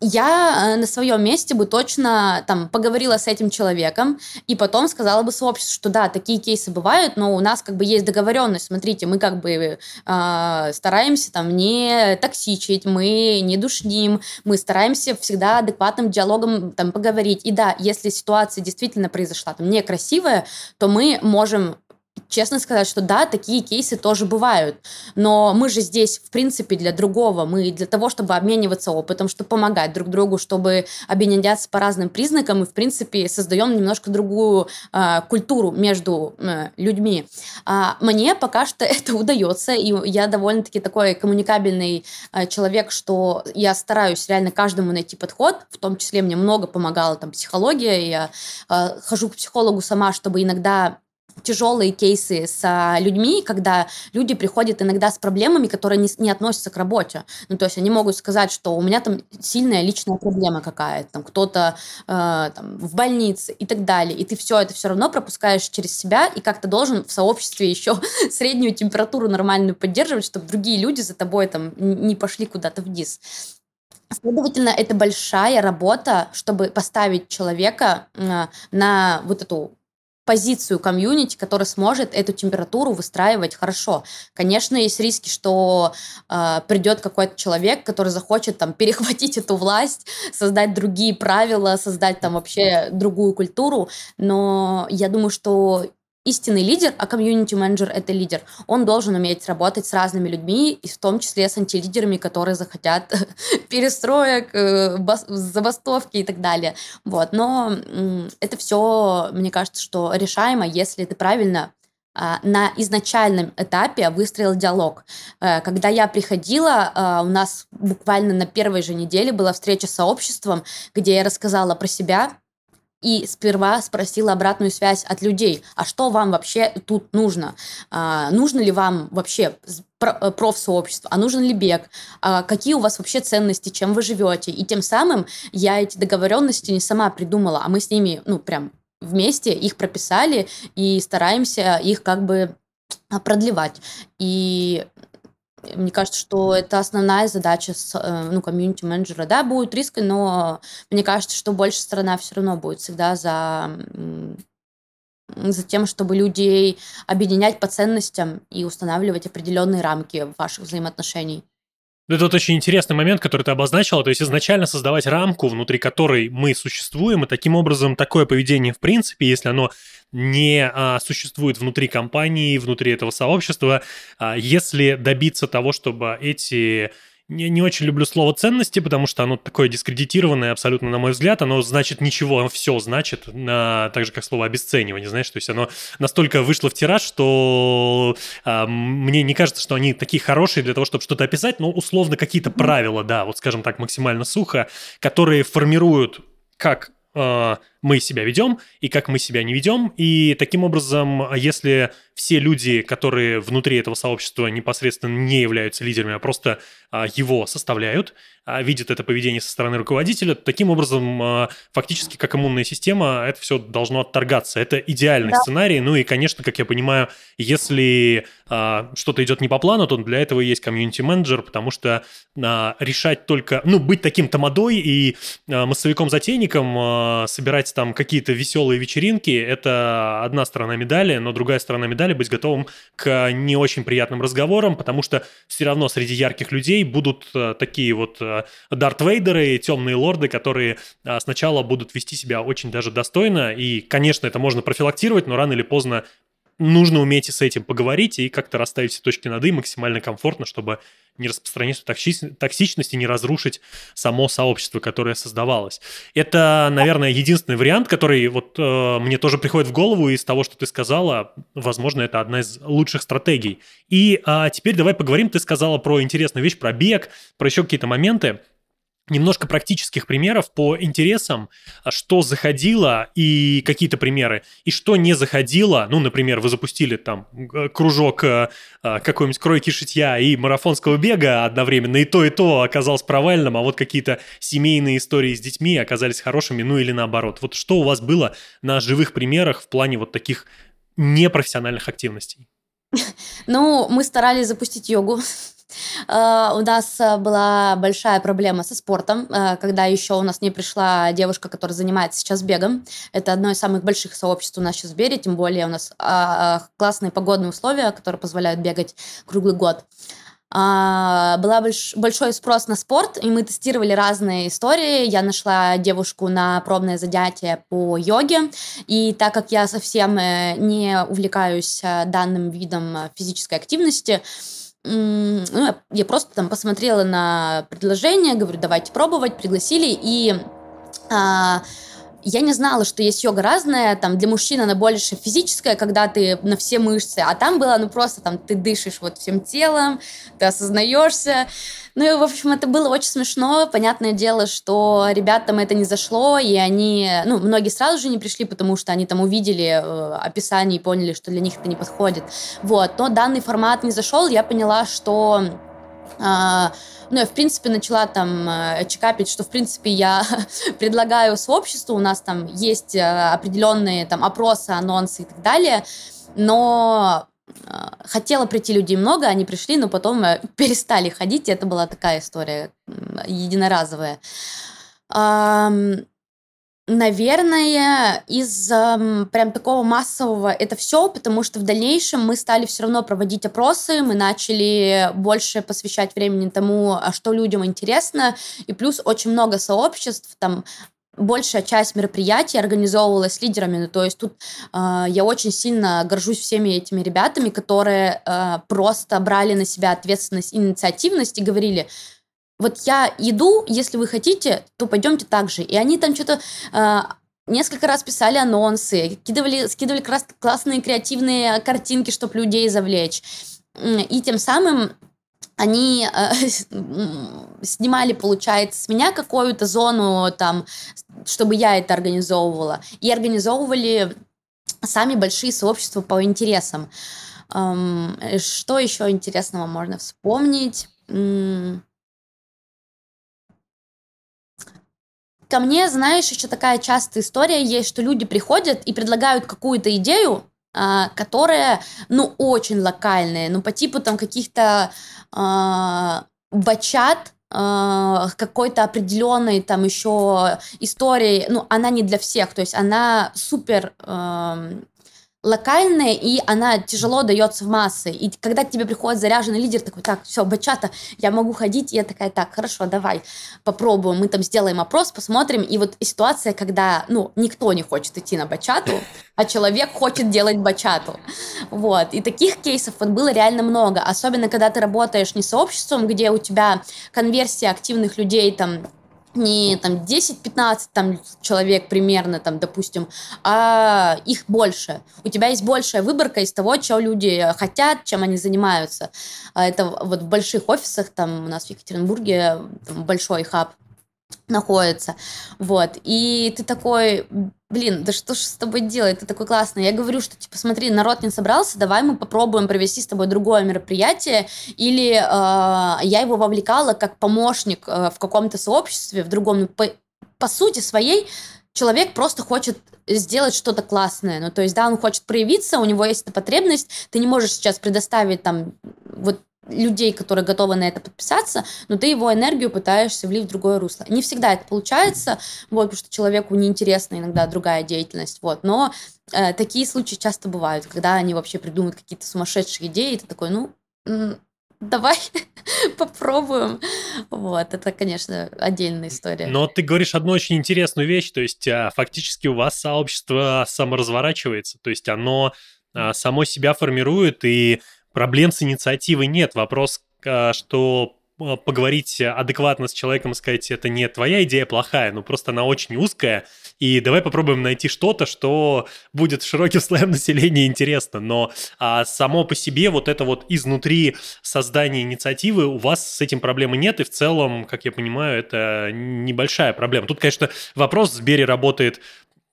я э, на своем месте бы точно там поговорила с этим человеком и потом сказала бы сообществу, что да, такие кейсы бывают, но у нас как бы есть договоренность, смотрите, мы как бы э, стараемся там не токсичить, мы не душним, мы стараемся всегда адекватным диалогом там поговорить. И да, если ситуация действительно произошла там некрасивая, то мы можем честно сказать, что да, такие кейсы тоже бывают. Но мы же здесь, в принципе, для другого. Мы для того, чтобы обмениваться опытом, чтобы помогать друг другу, чтобы объединяться по разным признакам и, в принципе, создаем немножко другую э, культуру между э, людьми. А мне пока что *laughs* это удается, и я довольно-таки такой коммуникабельный э, человек, что я стараюсь реально каждому найти подход, в том числе мне много помогала там психология, я э, хожу к психологу сама, чтобы иногда тяжелые кейсы с а, людьми, когда люди приходят иногда с проблемами, которые не, не относятся к работе. Ну, то есть они могут сказать, что у меня там сильная личная проблема какая-то, там кто-то э, там, в больнице и так далее. И ты все это все равно пропускаешь через себя и как-то должен в сообществе еще *laughs* среднюю температуру нормальную поддерживать, чтобы другие люди за тобой там не пошли куда-то вниз. Следовательно, это большая работа, чтобы поставить человека на вот эту позицию комьюнити, которая сможет эту температуру выстраивать хорошо. Конечно, есть риски, что э, придет какой-то человек, который захочет там перехватить эту власть, создать другие правила, создать там вообще другую культуру, но я думаю, что истинный лидер, а комьюнити-менеджер — это лидер, он должен уметь работать с разными людьми, и в том числе с антилидерами, которые захотят *laughs* перестроек, э, забастовки и так далее. Вот. Но это все, мне кажется, что решаемо, если ты правильно а, на изначальном этапе выстроил диалог. Э, когда я приходила, а, у нас буквально на первой же неделе была встреча с сообществом, где я рассказала про себя, и сперва спросила обратную связь от людей, а что вам вообще тут нужно? А, нужно ли вам вообще э, профсообщество, а нужен ли бег, а какие у вас вообще ценности, чем вы живете. И тем самым я эти договоренности не сама придумала, а мы с ними, ну, прям вместе их прописали и стараемся их как бы продлевать. И мне кажется, что это основная задача э, ну, комьюнити-менеджера. Да, будет риски, но мне кажется, что больше сторона все равно будет всегда за, за тем, чтобы людей объединять по ценностям и устанавливать определенные рамки ваших взаимоотношений. Это вот очень интересный момент, который ты обозначила, то есть изначально создавать рамку, внутри которой мы существуем, и таким образом такое поведение, в принципе, если оно не а, существует внутри компании, внутри этого сообщества, а, если добиться того, чтобы эти не, не очень люблю слово ценности, потому что оно такое дискредитированное абсолютно, на мой взгляд. Оно значит ничего, оно все значит, на, так же, как слово обесценивание, знаешь. То есть оно настолько вышло в тираж, что а, мне не кажется, что они такие хорошие для того, чтобы что-то описать, но условно какие-то правила, да, вот скажем так, максимально сухо, которые формируют как а, мы себя ведем и как мы себя не ведем. И таким образом, если все люди, которые внутри этого сообщества непосредственно не являются лидерами, а просто а, его составляют, а, видят это поведение со стороны руководителя, таким образом а, фактически как иммунная система это все должно отторгаться. Это идеальный да. сценарий. Ну и, конечно, как я понимаю, если что-то идет не по плану, то для этого есть комьюнити-менеджер, потому что решать только, ну, быть таким тамадой и массовиком-затейником, а, собирать там какие-то веселые вечеринки, это одна сторона медали, но другая сторона медали быть готовым к не очень приятным разговорам, потому что все равно среди ярких людей будут а, такие вот а, Дарт Вейдеры, темные лорды, которые а, сначала будут вести себя очень даже достойно, и, конечно, это можно профилактировать, но рано или поздно нужно уметь с этим поговорить и как-то расставить все точки над «и» максимально комфортно, чтобы не распространить токсичность и не разрушить само сообщество, которое создавалось. Это, наверное, единственный вариант, который вот э, мне тоже приходит в голову из того, что ты сказала. Возможно, это одна из лучших стратегий. И э, теперь давай поговорим. Ты сказала про интересную вещь, про бег, про еще какие-то моменты немножко практических примеров по интересам, а, что заходило и какие-то примеры, и что не заходило. Ну, например, вы запустили там кружок э, а, какой-нибудь кройки шитья и марафонского бега одновременно, и то, и то оказалось провальным, а вот какие-то семейные истории с детьми оказались хорошими, ну или наоборот. Вот что у вас было на живых примерах в плане вот таких непрофессиональных активностей? *laughs* Ну, мы старались запустить йогу. Э, у нас э, была большая проблема со спортом, э, когда еще у нас не пришла девушка, которая занимается сейчас бегом. Это одно из самых больших сообществ у нас сейчас в Бере, тем более у нас а, классные погодные условия, которые позволяют бегать круглый год. А, была больш, большой спрос на спорт, и мы тестировали разные истории. Я нашла девушку на пробное занятие по йоге, и так как я совсем не увлекаюсь данным видом физической активности, ну, я просто там посмотрела на предложение, говорю, давайте пробовать, пригласили, и а, я не знала, что есть йога разная, там для мужчин она больше физическая, когда ты на все мышцы, а там было, ну просто там ты дышишь вот всем телом, ты осознаешься. Ну и, в общем, это было очень смешно. Понятное дело, что ребятам это не зашло, и они, ну, многие сразу же не пришли, потому что они там увидели э, описание и поняли, что для них это не подходит. Вот, но данный формат не зашел, я поняла, что... Э, ну, я, в принципе, начала там э, чекапить, что, в принципе, я *laughs* предлагаю сообществу, у нас там есть э, определенные там опросы, анонсы и так далее, но э, хотела прийти людей много, они пришли, но потом *laughs* перестали ходить, и это была такая история единоразовая. Наверное, из прям такого массового это все, потому что в дальнейшем мы стали все равно проводить опросы, мы начали больше посвящать времени тому, а что людям интересно, и плюс очень много сообществ, там большая часть мероприятий организовывалась лидерами. Ну, то есть тут э, я очень сильно горжусь всеми этими ребятами, которые э, просто брали на себя ответственность, инициативность и говорили, вот я иду, если вы хотите, то пойдемте так же. И они там что-то э, несколько раз писали анонсы, кидывали, скидывали крас- классные креативные картинки, чтобы людей завлечь. И тем самым они э, снимали, получается, с меня какую-то зону там, чтобы я это организовывала, и организовывали сами большие сообщества по интересам. Эм, что еще интересного можно вспомнить? Ко мне, знаешь, еще такая частая история есть, что люди приходят и предлагают какую-то идею, а, которая, ну, очень локальная, ну, по типу там каких-то а, бачат, а, какой-то определенной там еще истории, ну, она не для всех, то есть она супер локальная, и она тяжело дается в массы. И когда к тебе приходит заряженный лидер, такой, так, все, бачата, я могу ходить, и я такая, так, хорошо, давай, попробуем, мы там сделаем опрос, посмотрим. И вот ситуация, когда, ну, никто не хочет идти на бачату, а человек хочет делать бачату. Вот. И таких кейсов вот было реально много. Особенно, когда ты работаешь не сообществом, где у тебя конверсия активных людей там не там 10-15 там человек примерно там допустим а их больше. У тебя есть большая выборка из того что люди хотят чем они занимаются. А это вот в больших офисах там у нас в Екатеринбурге там, большой хаб находится. Вот. И ты такой, блин, да что ж с тобой делать? Ты такой классный. Я говорю, что, типа, смотри, народ не собрался, давай мы попробуем провести с тобой другое мероприятие. Или э, я его вовлекала как помощник э, в каком-то сообществе, в другом. По, по сути своей человек просто хочет сделать что-то классное. Ну, то есть, да, он хочет проявиться, у него есть эта потребность, ты не можешь сейчас предоставить там вот людей, которые готовы на это подписаться, но ты его энергию пытаешься влить в другое русло. Не всегда это получается, вот, потому что человеку неинтересна иногда другая деятельность, вот, но э, такие случаи часто бывают, когда они вообще придумывают какие-то сумасшедшие идеи, и ты такой, ну, давай *laughs* попробуем. Вот, это, конечно, отдельная история. Но ты говоришь одну очень интересную вещь, то есть а, фактически у вас сообщество саморазворачивается, то есть оно а, само себя формирует, и проблем с инициативой нет. Вопрос, а, что а, поговорить адекватно с человеком и сказать, это не твоя идея плохая, но просто она очень узкая, и давай попробуем найти что-то, что будет широким *laughs* слоем населения интересно. Но а, само по себе вот это вот изнутри создания инициативы у вас с этим проблемы нет, и в целом, как я понимаю, это небольшая проблема. Тут, конечно, вопрос, в Сбере работает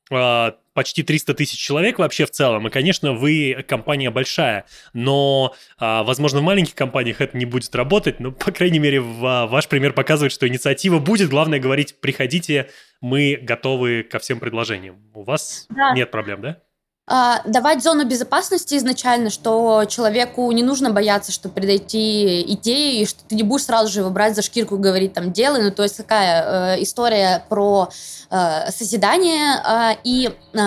почти 300 тысяч человек вообще в целом, и, конечно, вы компания большая, но, а, возможно, в маленьких компаниях это не будет работать, но, по крайней мере, ваш пример показывает, что инициатива будет, главное говорить, приходите, мы готовы ко всем предложениям. У вас да. нет проблем, да? А, давать зону безопасности изначально, что человеку не нужно бояться, что предойти идеи, и что ты не будешь сразу же его брать за шкирку и говорить там делай. Ну, то есть такая э, история про э, созидание э, и э,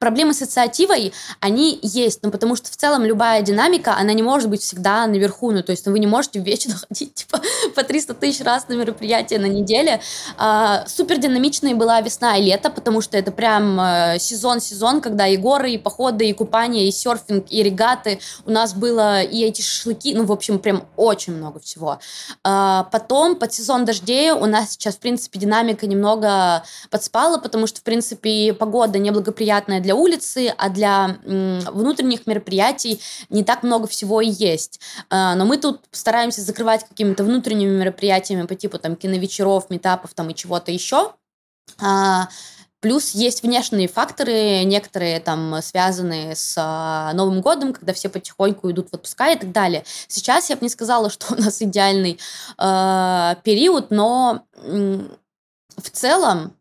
проблемы с инициативой, они есть, ну, потому что в целом любая динамика, она не может быть всегда наверху, ну, то есть ну, вы не можете вечно *laughs* ходить, типа, по 300 тысяч раз на мероприятие на неделе. А, супер динамичной была весна и лето, потому что это прям сезон-сезон, э, когда и горы, и походы, и купания, и серфинг, и регаты. У нас было и эти шашлыки, ну, в общем, прям очень много всего. А, потом, под сезон дождей у нас сейчас, в принципе, динамика немного подспала, потому что, в принципе, погода неблагоприятная для для улицы, а для внутренних мероприятий не так много всего и есть. А, но мы тут стараемся закрывать какими-то внутренними мероприятиями по типу там киновечеров, метапов там и чего-то еще. А, плюс есть внешние факторы, некоторые там связанные с а, Новым годом, когда все потихоньку идут в отпуска и так далее. Сейчас я бы не сказала, что у нас идеальный э, период, но э, в целом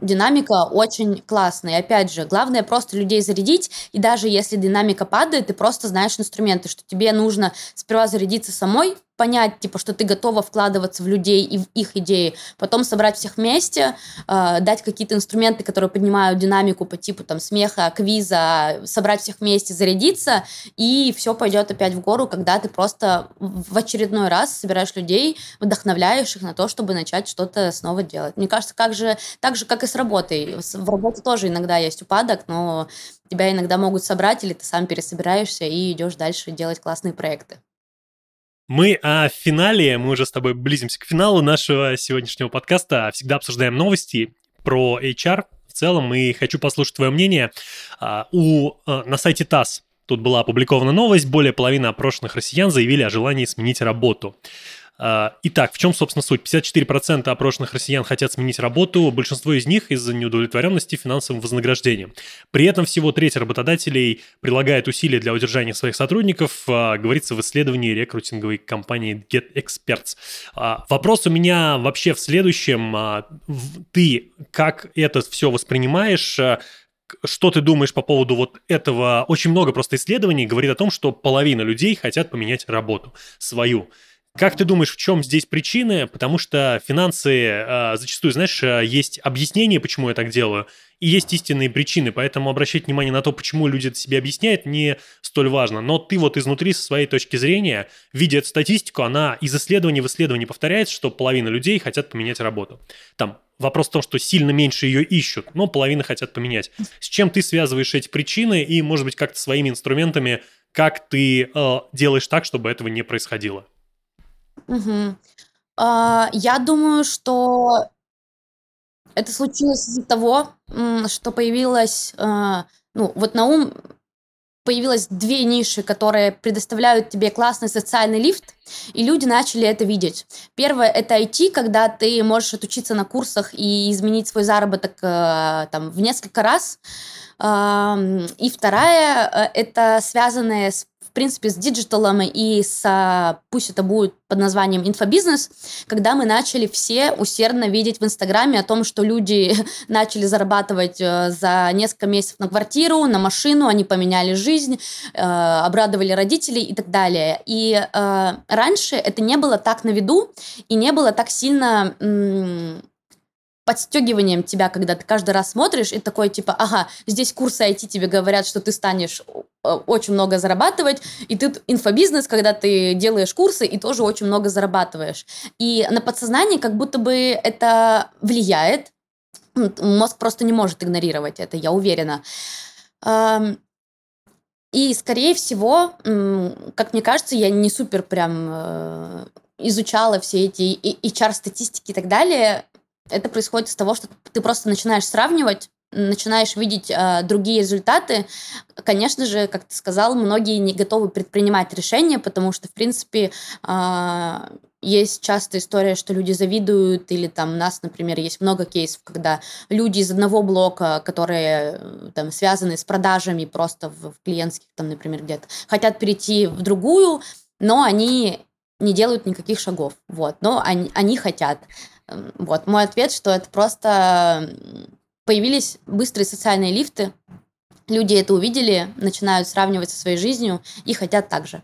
динамика очень классная. И опять же, главное просто людей зарядить, и даже если динамика падает, ты просто знаешь инструменты, что тебе нужно сперва зарядиться самой, понять, типа, что ты готова вкладываться в людей и в их идеи, потом собрать всех вместе, э, дать какие-то инструменты, которые поднимают динамику по типу там смеха, квиза, собрать всех вместе, зарядиться, и все пойдет опять в гору, когда ты просто в очередной раз собираешь людей, вдохновляешь их на то, чтобы начать что-то снова делать. Мне кажется, как же, так же, как и с работой. В работе тоже иногда есть упадок, но тебя иногда могут собрать, или ты сам пересобираешься и идешь дальше делать классные проекты. Мы о финале, мы уже с тобой близимся к финалу нашего сегодняшнего подкаста, всегда обсуждаем новости про HR в целом, и хочу послушать твое мнение. А, у, а, на сайте ТАСС тут была опубликована новость, более половины опрошенных россиян заявили о желании сменить работу. А, итак, в чем, собственно, суть? 54% опрошенных россиян хотят сменить работу, большинство из них из-за неудовлетворенности финансовым вознаграждением. При этом всего треть работодателей прилагает усилия для удержания своих сотрудников, а, говорится в исследовании рекрутинговой компании GetExperts. А, вопрос у меня вообще в следующем. Ты как это все воспринимаешь? что ты думаешь по поводу вот этого? Очень много просто исследований говорит о том, что половина людей хотят поменять работу свою. Как ты думаешь, в чем здесь причины? Потому что финансы э, зачастую, знаешь, э, есть объяснение, почему я так делаю, и есть истинные причины, поэтому обращать внимание на то, почему люди это себе объясняют, не столь важно. Но ты вот изнутри, со своей точки зрения, видя эту статистику, она из исследования в исследовании повторяется, что половина людей хотят поменять работу. Там вопрос в том, что сильно меньше ее ищут, но половина хотят поменять. С чем ты связываешь эти причины и, может быть, как-то своими инструментами, как ты э, делаешь так, чтобы этого не происходило? Мгм. А, я думаю, что это случилось из-за того, что появилась, а, ну, вот на ум появилось две ниши, которые предоставляют тебе классный социальный лифт, и люди начали это видеть. Первое это IT, когда ты можешь отучиться на курсах и изменить свой заработок э, там в несколько раз. И вторая э, это связанная с в принципе, с диджиталом и с, пусть это будет под названием инфобизнес, когда мы начали все усердно видеть в Инстаграме о том, что люди *laughs* начали зарабатывать э, за несколько месяцев на квартиру, на машину, они поменяли жизнь, э, обрадовали родителей и так далее. И э, раньше это не было так на виду и не было так сильно подстегиванием тебя, когда ты каждый раз смотришь и такой типа, ага, здесь курсы IT тебе говорят, что ты станешь э, очень много зарабатывать, и тут инфобизнес, когда ты делаешь курсы и тоже очень много зарабатываешь. И на подсознании как будто бы это влияет, мозг просто не может игнорировать это, я уверена. И, скорее всего, как мне кажется, я не супер прям э, изучала все эти HR-статистики и так далее, это происходит из того, что ты просто начинаешь сравнивать начинаешь видеть э, другие результаты, конечно же, как ты сказал, многие не готовы предпринимать решения, потому что, в принципе, э, есть частая история, что люди завидуют, или там у нас, например, есть много кейсов, когда люди из одного блока, которые там связаны с продажами просто в, в клиентских, там, например, где-то, хотят перейти в другую, но они не делают никаких шагов, вот, но они, они хотят. Вот, мой ответ, что это просто появились быстрые социальные лифты, люди это увидели, начинают сравнивать со своей жизнью и хотят так же.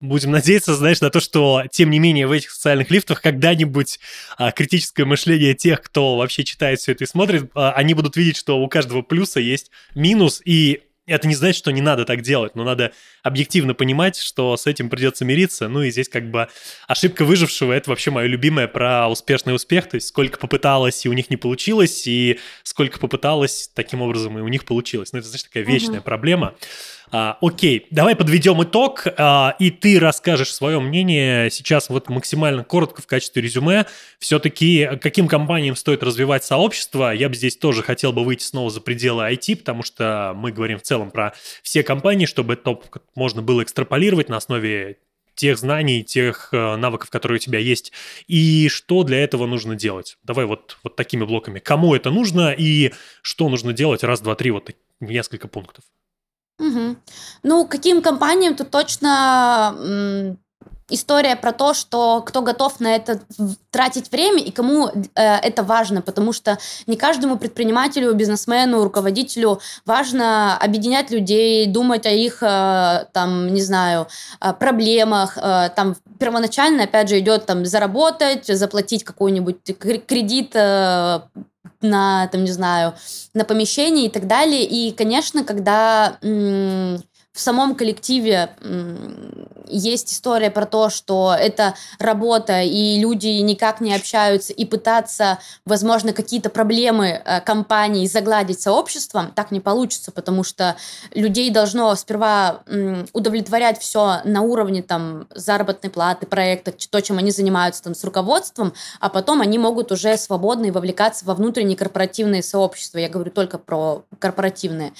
Будем надеяться, знаешь, на то, что, тем не менее, в этих социальных лифтах когда-нибудь а, критическое мышление тех, кто вообще читает все это и смотрит, а, они будут видеть, что у каждого плюса есть минус, и это не значит, что не надо так делать, но надо объективно понимать, что с этим придется мириться. Ну и здесь как бы ошибка выжившего — это вообще мое любимое про успешный успех, то есть сколько попыталась, и у них не получилось, и сколько попыталась, таким образом и у них получилось. Ну это, знаешь, такая вечная угу. проблема. А, окей, давай подведем итог, а, и ты расскажешь свое мнение сейчас вот максимально коротко в качестве резюме. Все-таки каким компаниям стоит развивать сообщество? Я бы здесь тоже хотел бы выйти снова за пределы IT, потому что мы говорим в целом про все компании, чтобы это можно было экстраполировать на основе тех знаний, тех э, навыков, которые у тебя есть, и что для этого нужно делать. Давай вот, вот такими блоками. Кому это нужно и что нужно делать? Раз, два, три, вот несколько пунктов. Мгм. Ну, каким компаниям тут точно история про то, что кто готов на это тратить время и кому э, это важно, потому что не каждому предпринимателю, бизнесмену, руководителю важно объединять людей, думать о их, э, там, не знаю, проблемах. Э, там первоначально, опять же, идет там заработать, заплатить какой-нибудь кредит э, на, там, не знаю, на помещение и так далее. И, конечно, когда в самом коллективе есть история про то, что это работа, и люди никак не общаются, и пытаться, возможно, какие-то проблемы э, компании загладить сообществом, так не получится, потому что людей должно сперва удовлетворять все на уровне там заработной платы, проекта, то, чем они занимаются там с руководством, а потом они могут уже свободно и вовлекаться во внутренние корпоративные сообщества. Я говорю только про корпоративные.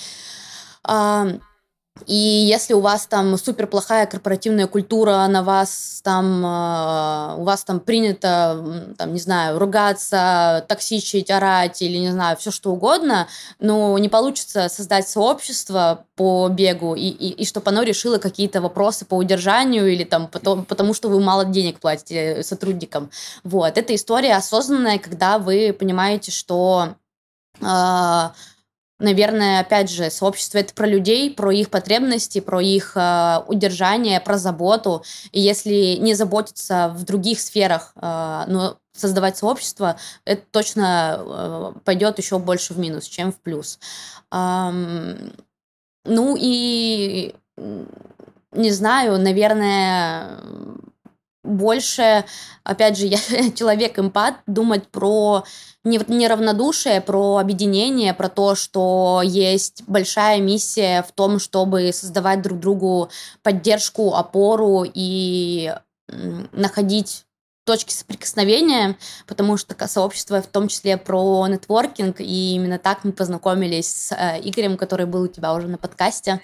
И если у вас там супер плохая корпоративная культура, на вас там, э, у вас там принято, там, не знаю, ругаться, токсичить, орать или, не знаю, все что угодно, но не получится создать сообщество по бегу, и, и, и чтобы оно решило какие-то вопросы по удержанию или там потому, потому что вы мало денег платите сотрудникам. Вот. Это история осознанная, когда вы понимаете, что э, наверное, опять же, сообщество это про людей, про их потребности, про их э, удержание, про заботу. И если не заботиться в других сферах, э, но создавать сообщество, это точно э, пойдет еще больше в минус, чем в плюс. Эм, ну и не знаю, наверное, больше, опять же, *laughs* я человек-эмпат, думать про неравнодушие, про объединение, про то, что есть большая миссия в том, чтобы создавать друг другу поддержку, опору и находить точки соприкосновения, потому что сообщество в том числе про нетворкинг, и именно так мы познакомились с э, Игорем, который был у тебя уже на подкасте.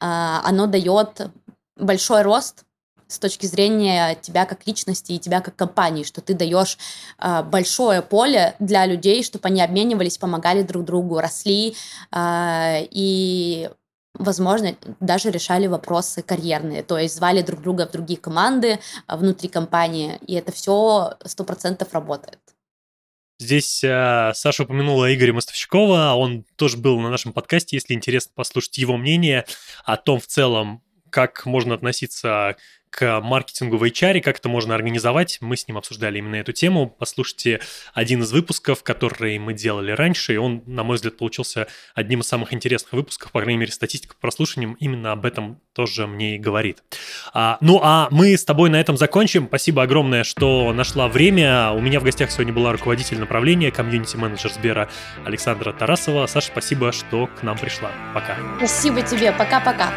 Э, оно дает большой рост с точки зрения тебя как личности и тебя как компании, что ты даешь э, большое поле для людей, чтобы они обменивались, помогали друг другу, росли э, и возможно, даже решали вопросы карьерные, то есть звали друг друга в другие команды внутри компании, и это все сто процентов работает. Здесь э, Саша упомянула Игоря Мостовщикова, он тоже был на нашем подкасте, если интересно послушать его мнение о том в целом, как можно относиться к маркетингу в HR, как это можно организовать. Мы с ним обсуждали именно эту тему. Послушайте один из выпусков, который мы делали раньше, и он, на мой взгляд, получился одним из самых интересных выпусков, по крайней мере, статистика по прослушиваниям именно об этом тоже мне и говорит. А, ну, а мы с тобой на этом закончим. Спасибо огромное, что нашла время. У меня в гостях сегодня была руководитель направления, комьюнити-менеджер Сбера Александра Тарасова. Саша, спасибо, что к нам пришла. Пока. Спасибо тебе. Пока-пока.